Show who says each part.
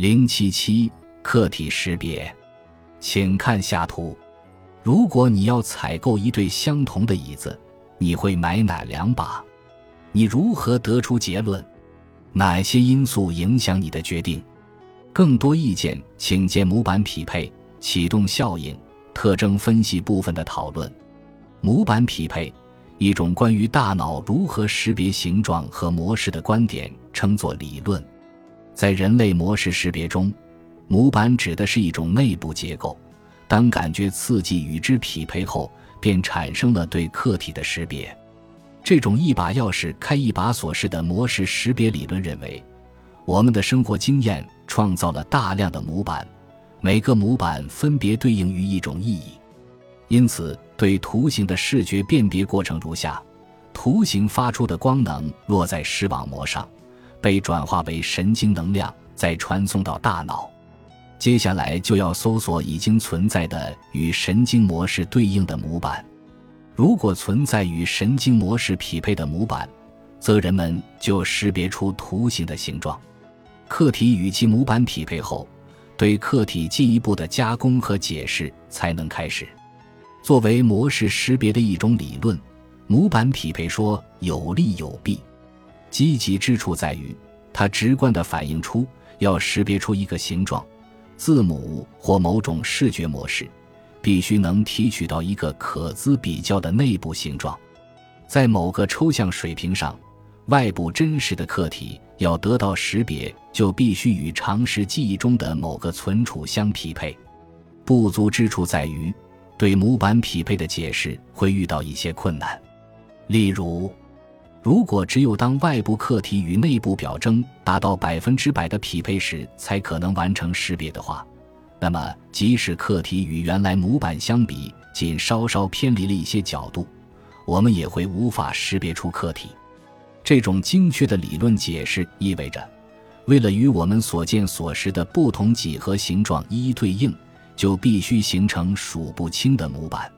Speaker 1: 零七七客体识别，请看下图。如果你要采购一对相同的椅子，你会买哪两把？你如何得出结论？哪些因素影响你的决定？更多意见，请见模板匹配、启动效应、特征分析部分的讨论。模板匹配，一种关于大脑如何识别形状和模式的观点，称作理论。在人类模式识别中，模板指的是一种内部结构。当感觉刺激与之匹配后，便产生了对客体的识别。这种一把钥匙开一把锁式的模式识别理论认为，我们的生活经验创造了大量的模板，每个模板分别对应于一种意义。因此，对图形的视觉辨别过程如下：图形发出的光能落在视网膜上。被转化为神经能量，再传送到大脑。接下来就要搜索已经存在的与神经模式对应的模板。如果存在与神经模式匹配的模板，则人们就识别出图形的形状。客体与其模板匹配后，对客体进一步的加工和解释才能开始。作为模式识别的一种理论，模板匹配说有利有弊。积极之处在于，它直观地反映出要识别出一个形状、字母或某种视觉模式，必须能提取到一个可资比较的内部形状。在某个抽象水平上，外部真实的客体要得到识别，就必须与常识记忆中的某个存储相匹配。不足之处在于，对模板匹配的解释会遇到一些困难，例如。如果只有当外部客体与内部表征达到百分之百的匹配时，才可能完成识别的话，那么即使客体与原来模板相比仅稍稍偏离了一些角度，我们也会无法识别出客体。这种精确的理论解释意味着，为了与我们所见所识的不同几何形状一一对应，就必须形成数不清的模板。